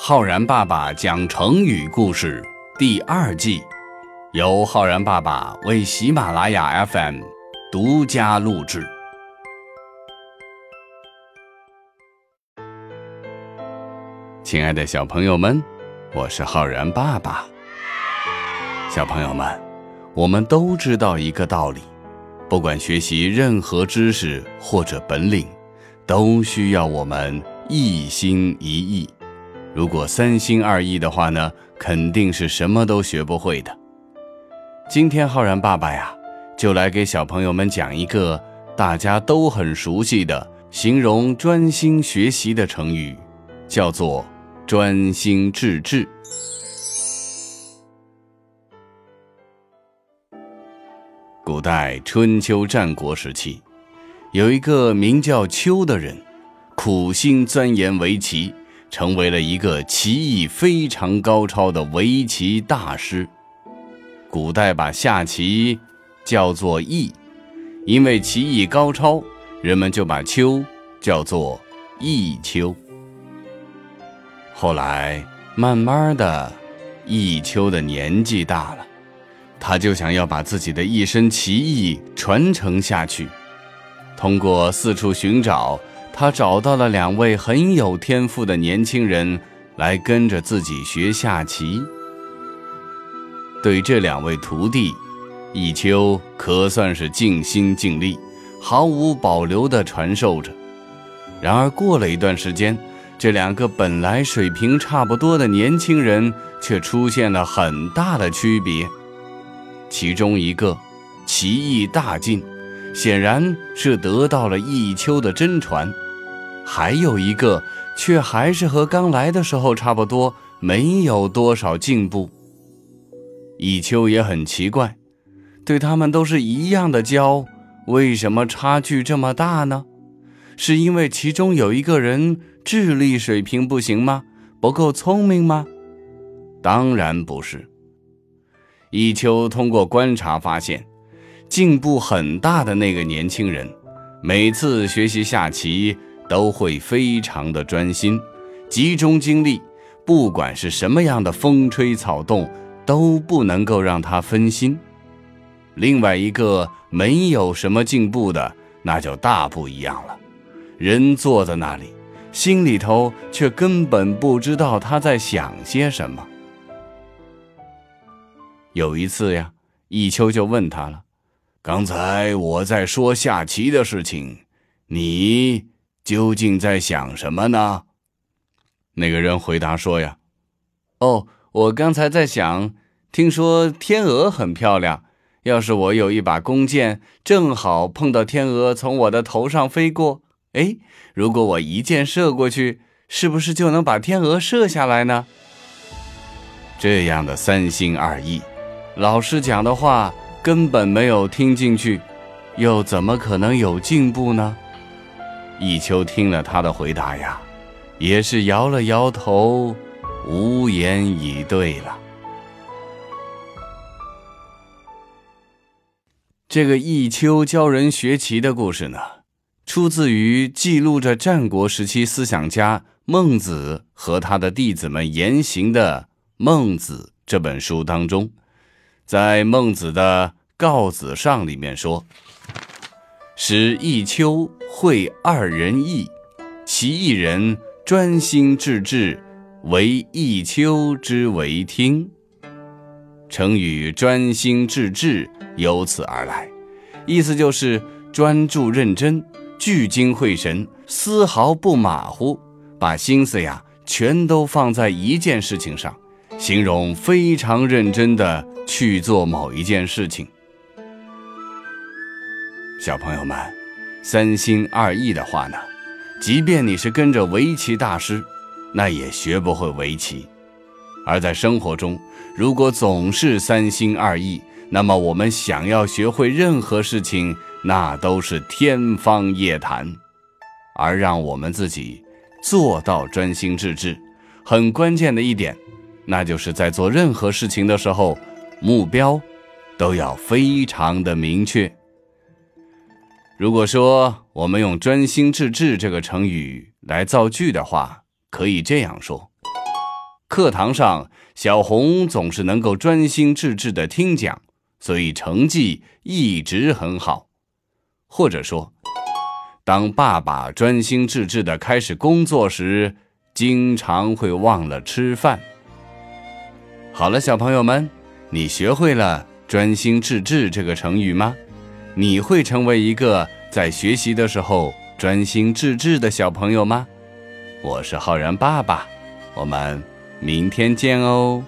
浩然爸爸讲成语故事第二季，由浩然爸爸为喜马拉雅 FM 独家录制。亲爱的小朋友们，我是浩然爸爸。小朋友们，我们都知道一个道理：不管学习任何知识或者本领，都需要我们一心一意。如果三心二意的话呢，肯定是什么都学不会的。今天浩然爸爸呀，就来给小朋友们讲一个大家都很熟悉的形容专心学习的成语，叫做“专心致志”。古代春秋战国时期，有一个名叫丘的人，苦心钻研围棋。成为了一个棋艺非常高超的围棋大师。古代把下棋叫做弈，因为棋艺高超，人们就把秋叫做弈秋。后来慢慢的，弈秋的年纪大了，他就想要把自己的一身棋艺传承下去，通过四处寻找。他找到了两位很有天赋的年轻人，来跟着自己学下棋。对这两位徒弟，弈秋可算是尽心尽力，毫无保留地传授着。然而过了一段时间，这两个本来水平差不多的年轻人，却出现了很大的区别。其中一个棋艺大进，显然是得到了弈秋的真传。还有一个，却还是和刚来的时候差不多，没有多少进步。弈秋也很奇怪，对他们都是一样的教，为什么差距这么大呢？是因为其中有一个人智力水平不行吗？不够聪明吗？当然不是。弈秋通过观察发现，进步很大的那个年轻人，每次学习下棋。都会非常的专心，集中精力，不管是什么样的风吹草动，都不能够让他分心。另外一个没有什么进步的，那就大不一样了。人坐在那里，心里头却根本不知道他在想些什么。有一次呀，弈秋就问他了：“刚才我在说下棋的事情，你？”究竟在想什么呢？那个人回答说：“呀，哦，我刚才在想，听说天鹅很漂亮，要是我有一把弓箭，正好碰到天鹅从我的头上飞过，哎，如果我一箭射过去，是不是就能把天鹅射下来呢？”这样的三心二意，老师讲的话根本没有听进去，又怎么可能有进步呢？弈秋听了他的回答呀，也是摇了摇头，无言以对了。这个弈秋教人学棋的故事呢，出自于记录着战国时期思想家孟子和他的弟子们言行的《孟子》这本书当中，在孟子的《告子上》里面说。使弈秋会二人义，其一人专心致志，为弈秋之为听。成语“专心致志”由此而来，意思就是专注认真、聚精会神，丝毫不马虎，把心思呀全都放在一件事情上，形容非常认真的去做某一件事情。小朋友们，三心二意的话呢，即便你是跟着围棋大师，那也学不会围棋。而在生活中，如果总是三心二意，那么我们想要学会任何事情，那都是天方夜谭。而让我们自己做到专心致志，很关键的一点，那就是在做任何事情的时候，目标都要非常的明确。如果说我们用“专心致志”这个成语来造句的话，可以这样说：课堂上，小红总是能够专心致志的听讲，所以成绩一直很好。或者说，当爸爸专心致志的开始工作时，经常会忘了吃饭。好了，小朋友们，你学会了“专心致志”这个成语吗？你会成为一个在学习的时候专心致志的小朋友吗？我是浩然爸爸，我们。明天见哦。